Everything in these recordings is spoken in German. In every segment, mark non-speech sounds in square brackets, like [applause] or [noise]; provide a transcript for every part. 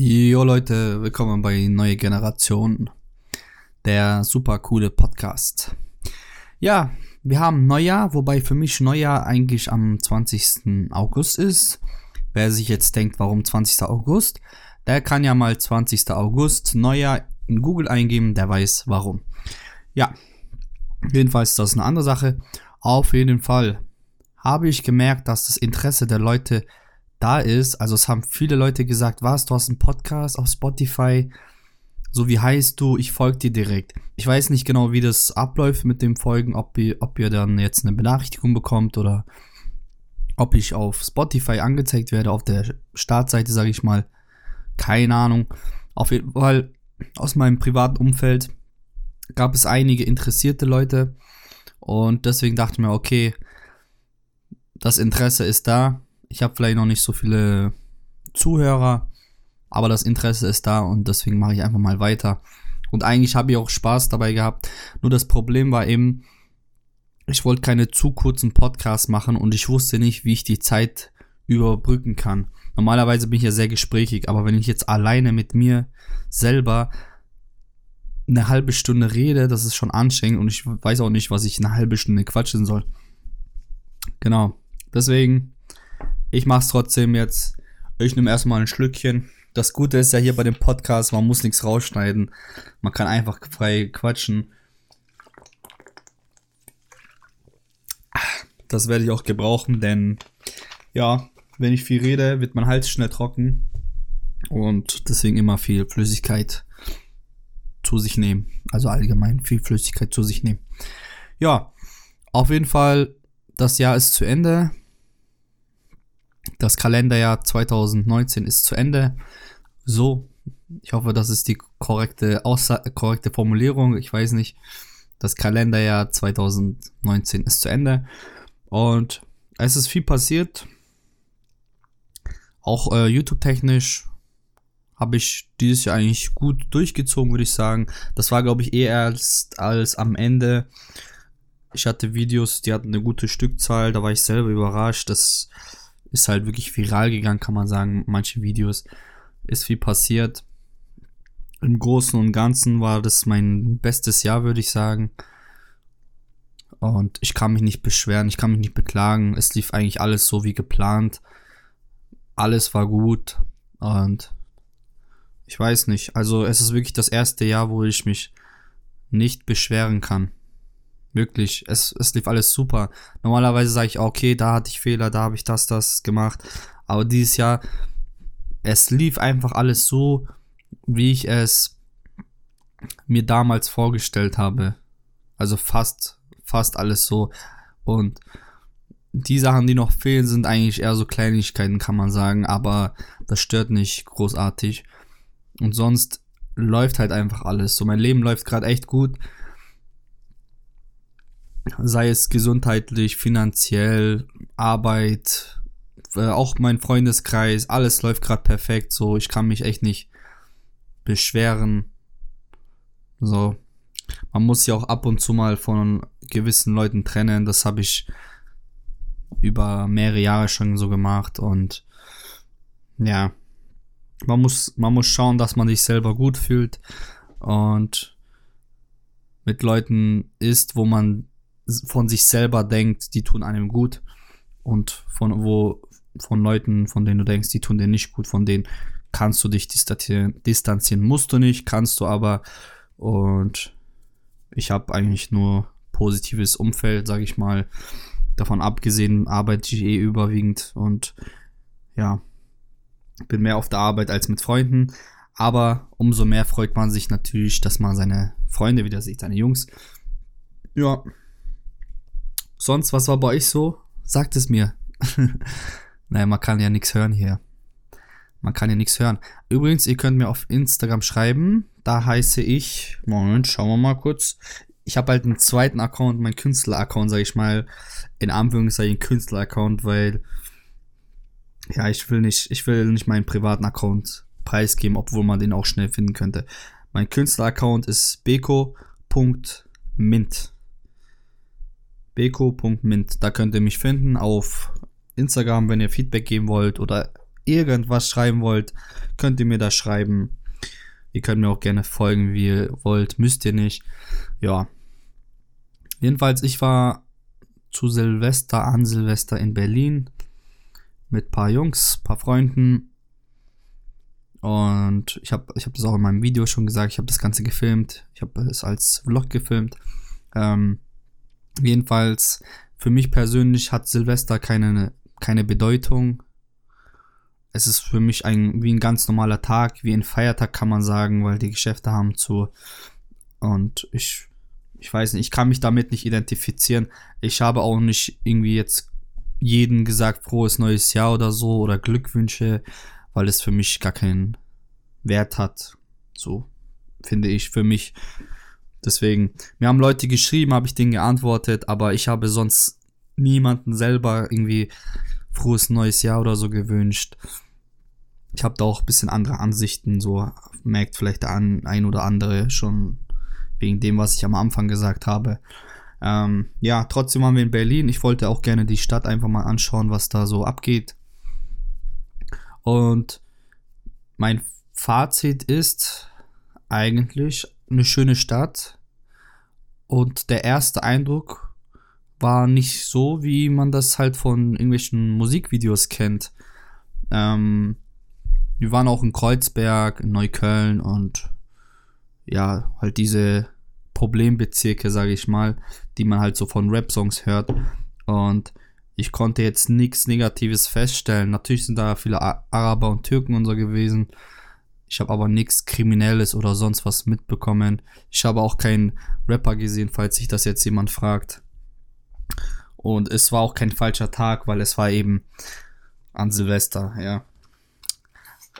Jo Leute, willkommen bei Neue Generation, der super coole Podcast. Ja, wir haben Neujahr, wobei für mich Neujahr eigentlich am 20. August ist. Wer sich jetzt denkt, warum 20. August, der kann ja mal 20. August Neujahr in Google eingeben, der weiß warum. Ja, jedenfalls ist das eine andere Sache. Auf jeden Fall habe ich gemerkt, dass das Interesse der Leute da ist. Also es haben viele Leute gesagt, was, du hast einen Podcast auf Spotify. So wie heißt du? Ich folge dir direkt. Ich weiß nicht genau, wie das abläuft mit dem Folgen, ob ihr, ob ihr dann jetzt eine Benachrichtigung bekommt oder ob ich auf Spotify angezeigt werde, auf der Startseite, sage ich mal. Keine Ahnung. Auf jeden Fall aus meinem privaten Umfeld gab es einige interessierte Leute und deswegen dachte ich mir, okay, das Interesse ist da. Ich habe vielleicht noch nicht so viele Zuhörer, aber das Interesse ist da und deswegen mache ich einfach mal weiter. Und eigentlich habe ich auch Spaß dabei gehabt. Nur das Problem war eben, ich wollte keine zu kurzen Podcasts machen und ich wusste nicht, wie ich die Zeit überbrücken kann. Normalerweise bin ich ja sehr gesprächig, aber wenn ich jetzt alleine mit mir selber eine halbe Stunde rede, das ist schon anstrengend und ich weiß auch nicht, was ich eine halbe Stunde quatschen soll. Genau. Deswegen, ich mache es trotzdem jetzt. Ich nehme erstmal ein Schlückchen. Das Gute ist ja hier bei dem Podcast, man muss nichts rausschneiden. Man kann einfach frei quatschen. Das werde ich auch gebrauchen, denn ja, wenn ich viel rede, wird mein Hals schnell trocken. Und deswegen immer viel Flüssigkeit zu sich nehmen. Also allgemein viel Flüssigkeit zu sich nehmen. Ja, auf jeden Fall, das Jahr ist zu Ende. Das Kalenderjahr 2019 ist zu Ende. So, ich hoffe, das ist die korrekte, Aussa korrekte Formulierung. Ich weiß nicht. Das Kalenderjahr 2019 ist zu Ende. Und es ist viel passiert. Auch äh, YouTube-technisch habe ich dieses Jahr eigentlich gut durchgezogen, würde ich sagen. Das war, glaube ich, eher als, als am Ende. Ich hatte Videos, die hatten eine gute Stückzahl, da war ich selber überrascht. Das ist halt wirklich viral gegangen, kann man sagen. Manche Videos ist viel passiert. Im Großen und Ganzen war das mein bestes Jahr, würde ich sagen. Und ich kann mich nicht beschweren, ich kann mich nicht beklagen. Es lief eigentlich alles so wie geplant. Alles war gut. Und ich weiß nicht. Also es ist wirklich das erste Jahr, wo ich mich nicht beschweren kann. Wirklich, es, es lief alles super. Normalerweise sage ich, okay, da hatte ich Fehler, da habe ich das, das gemacht. Aber dieses Jahr, es lief einfach alles so, wie ich es mir damals vorgestellt habe. Also fast, fast alles so. Und die Sachen, die noch fehlen, sind eigentlich eher so Kleinigkeiten, kann man sagen. Aber das stört nicht großartig. Und sonst läuft halt einfach alles. So, mein Leben läuft gerade echt gut sei es gesundheitlich, finanziell, Arbeit, äh, auch mein Freundeskreis, alles läuft gerade perfekt. So, ich kann mich echt nicht beschweren. So, man muss sich auch ab und zu mal von gewissen Leuten trennen. Das habe ich über mehrere Jahre schon so gemacht und ja, man muss, man muss schauen, dass man sich selber gut fühlt und mit Leuten ist, wo man von sich selber denkt, die tun einem gut und von wo von Leuten, von denen du denkst, die tun dir nicht gut, von denen kannst du dich distanzieren, distanzieren musst du nicht, kannst du aber und ich habe eigentlich nur positives Umfeld, sage ich mal. Davon abgesehen arbeite ich eh überwiegend und ja, bin mehr auf der Arbeit als mit Freunden. Aber umso mehr freut man sich natürlich, dass man seine Freunde wieder sieht, seine Jungs. Ja, Sonst, was war bei euch so? Sagt es mir. [laughs] naja, man kann ja nichts hören hier. Man kann ja nichts hören. Übrigens, ihr könnt mir auf Instagram schreiben. Da heiße ich. Moment, schauen wir mal kurz. Ich habe halt einen zweiten Account, mein Künstler-Account, sage ich mal. In Anführungszeichen Künstler-Account, weil. Ja, ich will nicht, ich will nicht meinen privaten Account preisgeben, obwohl man den auch schnell finden könnte. Mein Künstler-Account ist beko.mint beko.mint. Da könnt ihr mich finden auf Instagram, wenn ihr Feedback geben wollt oder irgendwas schreiben wollt, könnt ihr mir das schreiben. Ihr könnt mir auch gerne folgen, wie ihr wollt, müsst ihr nicht. Ja. Jedenfalls, ich war zu Silvester, an Silvester in Berlin mit paar Jungs, paar Freunden. Und ich habe ich hab das auch in meinem Video schon gesagt, ich habe das Ganze gefilmt. Ich habe es als Vlog gefilmt. Ähm, jedenfalls, für mich persönlich hat Silvester keine, keine Bedeutung. Es ist für mich ein, wie ein ganz normaler Tag, wie ein Feiertag kann man sagen, weil die Geschäfte haben zu. Und ich, ich weiß nicht, ich kann mich damit nicht identifizieren. Ich habe auch nicht irgendwie jetzt jeden gesagt, frohes neues Jahr oder so oder Glückwünsche, weil es für mich gar keinen Wert hat. So finde ich für mich. Deswegen, mir haben Leute geschrieben, habe ich denen geantwortet, aber ich habe sonst niemanden selber irgendwie frohes neues Jahr oder so gewünscht. Ich habe da auch ein bisschen andere Ansichten, so merkt vielleicht der ein oder andere schon wegen dem, was ich am Anfang gesagt habe. Ähm, ja, trotzdem waren wir in Berlin. Ich wollte auch gerne die Stadt einfach mal anschauen, was da so abgeht. Und mein Fazit ist eigentlich eine schöne Stadt. Und der erste Eindruck war nicht so, wie man das halt von irgendwelchen Musikvideos kennt. Ähm, wir waren auch in Kreuzberg, in Neukölln und ja, halt diese Problembezirke, sage ich mal, die man halt so von Rap-Songs hört. Und ich konnte jetzt nichts Negatives feststellen. Natürlich sind da viele Araber und Türken und so gewesen. Ich habe aber nichts Kriminelles oder sonst was mitbekommen. Ich habe auch keinen Rapper gesehen, falls sich das jetzt jemand fragt. Und es war auch kein falscher Tag, weil es war eben an Silvester, ja.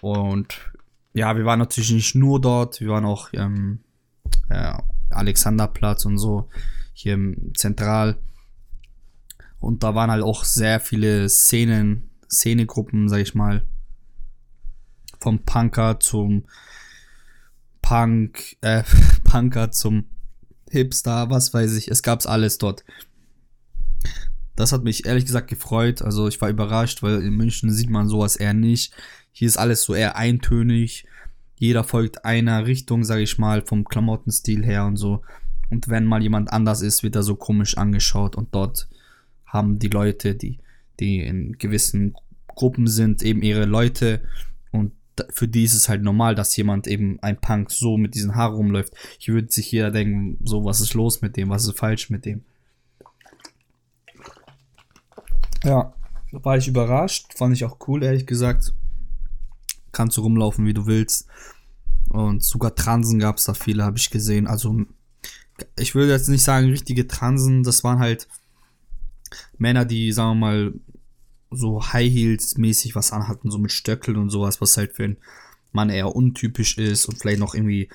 Und ja, wir waren natürlich nicht nur dort, wir waren auch ähm, ja, Alexanderplatz und so, hier im Zentral. Und da waren halt auch sehr viele Szenen, Szenegruppen, sag ich mal. Vom Punker zum Punk, äh, [laughs] Punker zum Hipster, was weiß ich. Es gab's alles dort. Das hat mich ehrlich gesagt gefreut. Also ich war überrascht, weil in München sieht man sowas eher nicht. Hier ist alles so eher eintönig. Jeder folgt einer Richtung, sage ich mal, vom Klamottenstil her und so. Und wenn mal jemand anders ist, wird er so komisch angeschaut. Und dort haben die Leute, die, die in gewissen Gruppen sind, eben ihre Leute. Für die ist es halt normal, dass jemand eben ein Punk so mit diesen Haaren rumläuft. Ich würde sich hier denken, so, was ist los mit dem? Was ist falsch mit dem? Ja, war ich überrascht. Fand ich auch cool, ehrlich gesagt kannst du rumlaufen, wie du willst. Und sogar Transen gab es da viele, habe ich gesehen. Also, ich würde jetzt nicht sagen, richtige Transen, das waren halt Männer, die, sagen wir mal, so High Heels mäßig was anhatten, so mit Stöckeln und sowas, was halt für einen Mann eher untypisch ist und vielleicht noch irgendwie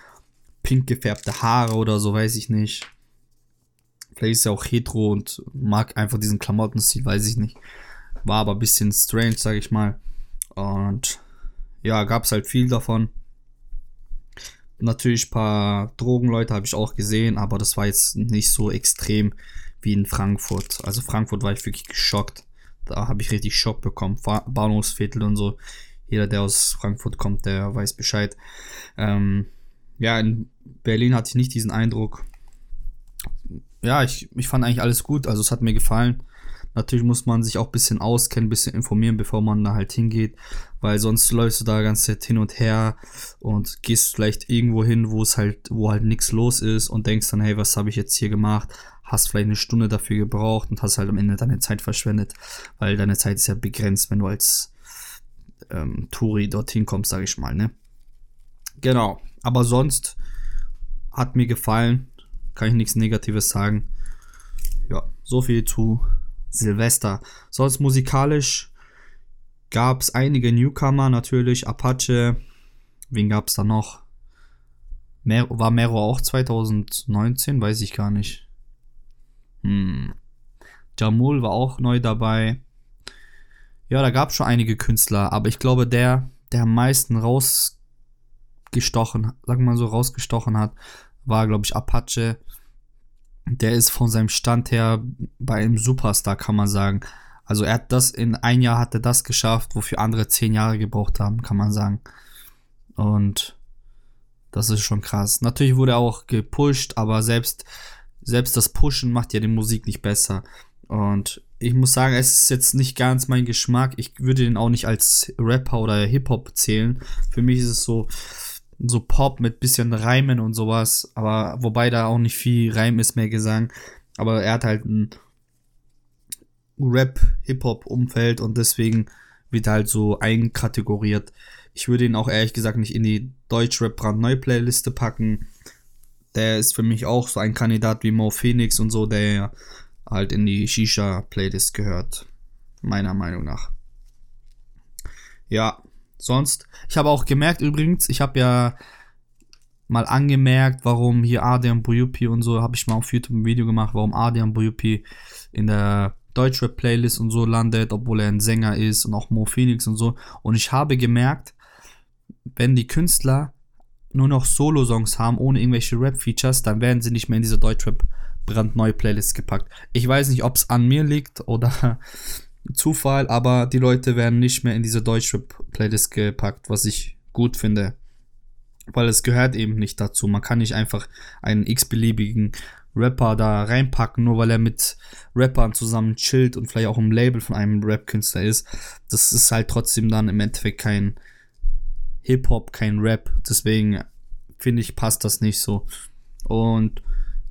pink gefärbte Haare oder so, weiß ich nicht. Vielleicht ist er auch hetero und mag einfach diesen Klamottenstil, weiß ich nicht. War aber ein bisschen strange, sag ich mal. Und ja, gab es halt viel davon. Natürlich ein paar Drogenleute habe ich auch gesehen, aber das war jetzt nicht so extrem wie in Frankfurt. Also Frankfurt war ich wirklich geschockt. Da habe ich richtig Schock bekommen. Bahnhofsviertel und so. Jeder, der aus Frankfurt kommt, der weiß Bescheid. Ähm, ja, in Berlin hatte ich nicht diesen Eindruck. Ja, ich, ich fand eigentlich alles gut. Also es hat mir gefallen. Natürlich muss man sich auch ein bisschen auskennen, ein bisschen informieren, bevor man da halt hingeht, weil sonst läufst du da ganz hin und her und gehst vielleicht irgendwo hin, wo es halt, wo halt nichts los ist und denkst dann, hey, was habe ich jetzt hier gemacht? Hast vielleicht eine Stunde dafür gebraucht und hast halt am Ende deine Zeit verschwendet, weil deine Zeit ist ja begrenzt, wenn du als ähm, Touri dorthin kommst, sage ich mal, ne? Genau. Aber sonst hat mir gefallen, kann ich nichts Negatives sagen. Ja, so viel zu Silvester. Sonst musikalisch gab es einige Newcomer natürlich. Apache. Wen gab es da noch? Mer war Mero auch 2019? Weiß ich gar nicht. Hm. Jamul war auch neu dabei. Ja, da gab es schon einige Künstler, aber ich glaube, der, der am meisten rausgestochen, sagen wir mal so, rausgestochen hat, war, glaube ich, Apache der ist von seinem Stand her bei einem Superstar, kann man sagen. Also er hat das in ein Jahr hat er das geschafft, wofür andere zehn Jahre gebraucht haben, kann man sagen. Und das ist schon krass. Natürlich wurde er auch gepusht, aber selbst, selbst das Pushen macht ja die Musik nicht besser. Und ich muss sagen, es ist jetzt nicht ganz mein Geschmack. Ich würde den auch nicht als Rapper oder Hip-Hop zählen. Für mich ist es so, so Pop mit bisschen Reimen und sowas. Aber wobei da auch nicht viel Reim ist, mehr Gesang. Aber er hat halt ein Rap-Hip-Hop-Umfeld und deswegen wird halt so einkategoriert. Ich würde ihn auch ehrlich gesagt nicht in die Deutschrap brandneu Playliste packen. Der ist für mich auch so ein Kandidat wie Mo Phoenix und so, der halt in die Shisha Playlist gehört. Meiner Meinung nach. Ja, sonst. Ich habe auch gemerkt übrigens, ich habe ja mal angemerkt, warum hier Adrian Buyupi und so, habe ich mal auf YouTube ein Video gemacht, warum Adrian Buyupi in der Deutschrap-Playlist und so landet, obwohl er ein Sänger ist und auch Mo Phoenix und so. Und ich habe gemerkt, wenn die Künstler nur noch Solo-Songs haben, ohne irgendwelche Rap-Features, dann werden sie nicht mehr in diese Deutschrap brandneue Playlist gepackt. Ich weiß nicht, ob es an mir liegt oder Zufall, aber die Leute werden nicht mehr in diese Deutschrap-Playlist gepackt, was ich gut finde. Weil es gehört eben nicht dazu. Man kann nicht einfach einen x-beliebigen Rapper da reinpacken, nur weil er mit Rappern zusammen chillt und vielleicht auch im Label von einem Rap-Künstler ist. Das ist halt trotzdem dann im Endeffekt kein Hip-Hop, kein Rap. Deswegen finde ich, passt das nicht so. Und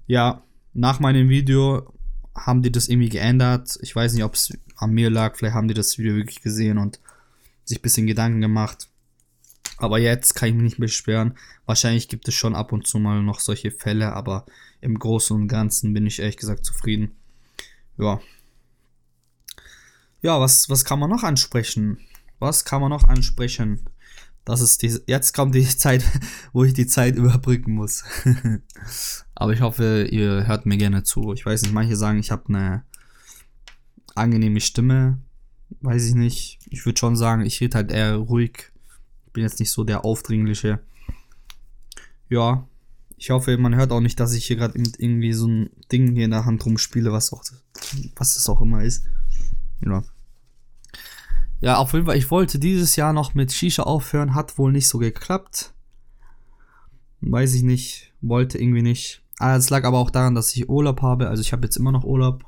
ja, nach meinem Video haben die das irgendwie geändert. Ich weiß nicht, ob es an mir lag. Vielleicht haben die das Video wirklich gesehen und sich ein bisschen Gedanken gemacht. Aber jetzt kann ich mich nicht beschweren. Wahrscheinlich gibt es schon ab und zu mal noch solche Fälle, aber im Großen und Ganzen bin ich ehrlich gesagt zufrieden. Ja. Ja, was, was kann man noch ansprechen? Was kann man noch ansprechen? Das ist die, jetzt kommt die [laughs] Zeit, wo ich die Zeit überbrücken muss. [laughs] Aber ich hoffe, ihr hört mir gerne zu. Ich weiß nicht, manche sagen, ich habe eine angenehme Stimme. Weiß ich nicht. Ich würde schon sagen, ich rede halt eher ruhig. Bin jetzt nicht so der Aufdringliche. Ja, ich hoffe, man hört auch nicht, dass ich hier gerade irgendwie so ein Ding hier in der Hand rumspiele, was auch, was es auch immer ist. Ja. Ja, auf jeden Fall, ich wollte dieses Jahr noch mit Shisha aufhören, hat wohl nicht so geklappt. Weiß ich nicht, wollte irgendwie nicht. Ah, es lag aber auch daran, dass ich Urlaub habe, also ich habe jetzt immer noch Urlaub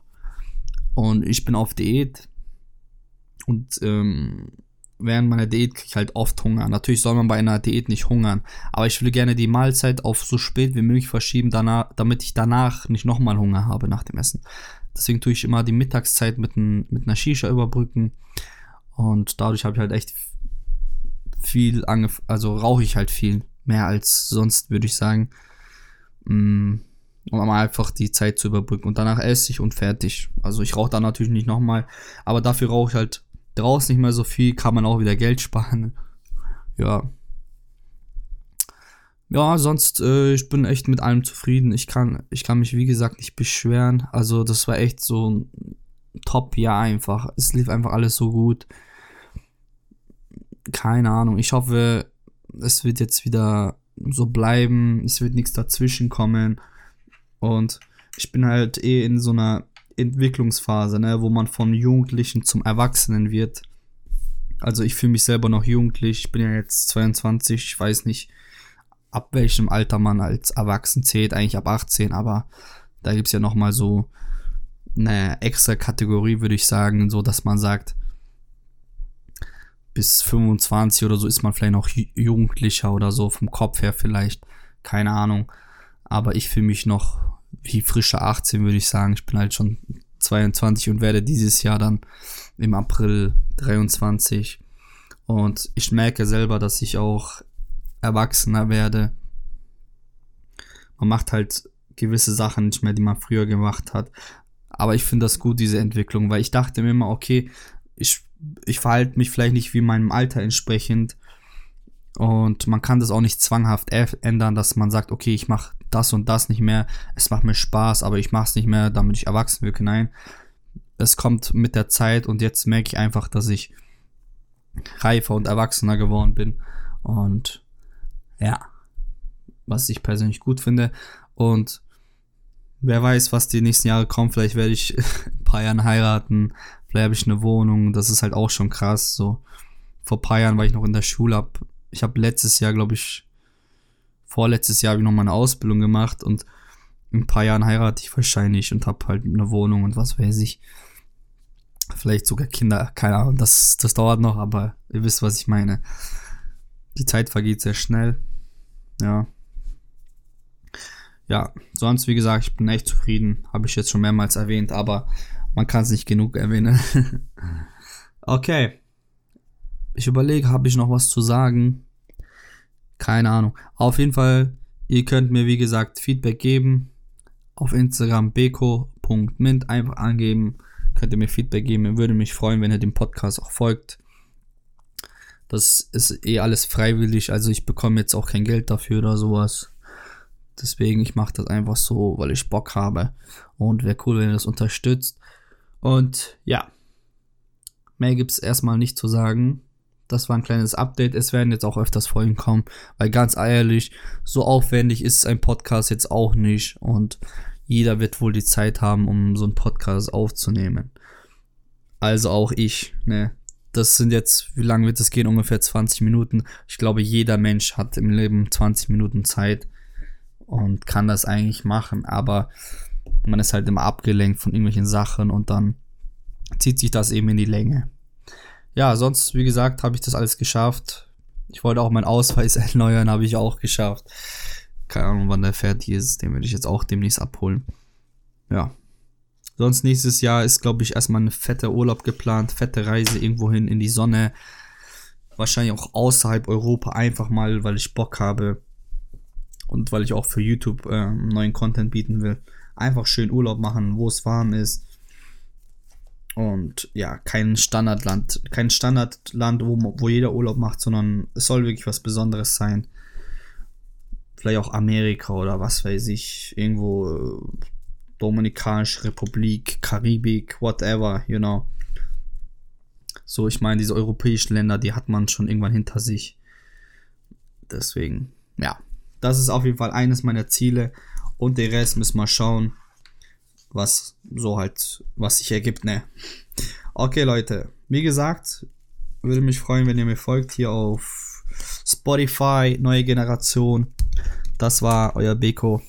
und ich bin auf Diät und ähm, während meiner Diät kriege ich halt oft Hunger. Natürlich soll man bei einer Diät nicht hungern, aber ich will gerne die Mahlzeit auf so spät wie möglich verschieben, danach, damit ich danach nicht nochmal Hunger habe nach dem Essen. Deswegen tue ich immer die Mittagszeit mit, ein, mit einer Shisha überbrücken und dadurch habe ich halt echt viel angefangen, also rauche ich halt viel. Mehr als sonst, würde ich sagen. Mm, um einfach die Zeit zu überbrücken. Und danach esse ich und fertig. Also ich rauche da natürlich nicht nochmal. Aber dafür rauche ich halt draußen nicht mehr so viel. Kann man auch wieder Geld [laughs] sparen. Ja. Ja, sonst, äh, ich bin echt mit allem zufrieden. Ich kann, ich kann mich, wie gesagt, nicht beschweren. Also, das war echt so ein Top-Jahr einfach. Es lief einfach alles so gut. Keine Ahnung. Ich hoffe, es wird jetzt wieder so bleiben. Es wird nichts dazwischen kommen. Und ich bin halt eh in so einer Entwicklungsphase, ne, wo man vom Jugendlichen zum Erwachsenen wird. Also ich fühle mich selber noch jugendlich. Ich bin ja jetzt 22. Ich weiß nicht, ab welchem Alter man als erwachsen zählt. Eigentlich ab 18, aber da gibt es ja nochmal so eine extra Kategorie, würde ich sagen, so dass man sagt, bis 25 oder so ist man vielleicht noch jugendlicher oder so, vom Kopf her vielleicht, keine Ahnung. Aber ich fühle mich noch wie frische 18, würde ich sagen. Ich bin halt schon 22 und werde dieses Jahr dann im April 23. Und ich merke selber, dass ich auch erwachsener werde. Man macht halt gewisse Sachen nicht mehr, die man früher gemacht hat. Aber ich finde das gut, diese Entwicklung, weil ich dachte mir immer, okay, ich, ich verhalte mich vielleicht nicht wie meinem Alter entsprechend. Und man kann das auch nicht zwanghaft ändern, dass man sagt, okay, ich mache das und das nicht mehr. Es macht mir Spaß, aber ich mache es nicht mehr, damit ich erwachsen wirke. Nein, es kommt mit der Zeit und jetzt merke ich einfach, dass ich reifer und erwachsener geworden bin. Und ja, was ich persönlich gut finde. Und wer weiß, was die nächsten Jahre kommen. Vielleicht werde ich [laughs] ein paar Jahren heiraten, vielleicht habe ich eine Wohnung, das ist halt auch schon krass. So vor paar Jahren war ich noch in der Schule, ich habe letztes Jahr, glaube ich, vorletztes Jahr habe ich noch mal eine Ausbildung gemacht und in ein paar Jahren heirate ich wahrscheinlich und habe halt eine Wohnung und was weiß ich. Vielleicht sogar Kinder, keine Ahnung, das, das dauert noch, aber ihr wisst, was ich meine. Die Zeit vergeht sehr schnell. Ja. Ja, sonst, wie gesagt, ich bin echt zufrieden. Habe ich jetzt schon mehrmals erwähnt, aber man kann es nicht genug erwähnen. [laughs] okay. Ich überlege, habe ich noch was zu sagen? Keine Ahnung. Auf jeden Fall, ihr könnt mir, wie gesagt, Feedback geben. Auf Instagram beko.mint einfach angeben. Könnt ihr mir Feedback geben. Würde mich freuen, wenn ihr dem Podcast auch folgt. Das ist eh alles freiwillig, also ich bekomme jetzt auch kein Geld dafür oder sowas. Deswegen, ich mache das einfach so, weil ich Bock habe. Und wäre cool, wenn ihr das unterstützt. Und ja, mehr gibt es erstmal nicht zu sagen. Das war ein kleines Update. Es werden jetzt auch öfters Folgen kommen, weil ganz ehrlich, so aufwendig ist ein Podcast jetzt auch nicht. Und jeder wird wohl die Zeit haben, um so einen Podcast aufzunehmen. Also auch ich, ne? Das sind jetzt, wie lange wird es gehen? Ungefähr 20 Minuten. Ich glaube, jeder Mensch hat im Leben 20 Minuten Zeit und kann das eigentlich machen, aber man ist halt immer abgelenkt von irgendwelchen Sachen und dann zieht sich das eben in die Länge. Ja, sonst, wie gesagt, habe ich das alles geschafft. Ich wollte auch meinen Ausweis [laughs] erneuern, habe ich auch geschafft. Keine Ahnung, wann der fertig ist. Den werde ich jetzt auch demnächst abholen. Ja. Sonst nächstes Jahr ist, glaube ich, erstmal eine fette Urlaub geplant, fette Reise irgendwohin in die Sonne. Wahrscheinlich auch außerhalb Europa, einfach mal, weil ich Bock habe und weil ich auch für YouTube äh, neuen Content bieten will. Einfach schön Urlaub machen, wo es warm ist. Und ja, kein Standardland, kein Standardland, wo, wo jeder Urlaub macht, sondern es soll wirklich was Besonderes sein. Vielleicht auch Amerika oder was weiß ich, irgendwo äh, Dominikanische Republik, Karibik, whatever, you know. So, ich meine, diese europäischen Länder, die hat man schon irgendwann hinter sich. Deswegen, ja. Das ist auf jeden Fall eines meiner Ziele. Und den Rest müssen wir schauen, was so halt, was sich ergibt, ne? Okay, Leute. Wie gesagt, würde mich freuen, wenn ihr mir folgt hier auf Spotify, neue Generation. Das war euer Beko.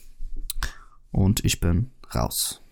Und ich bin raus.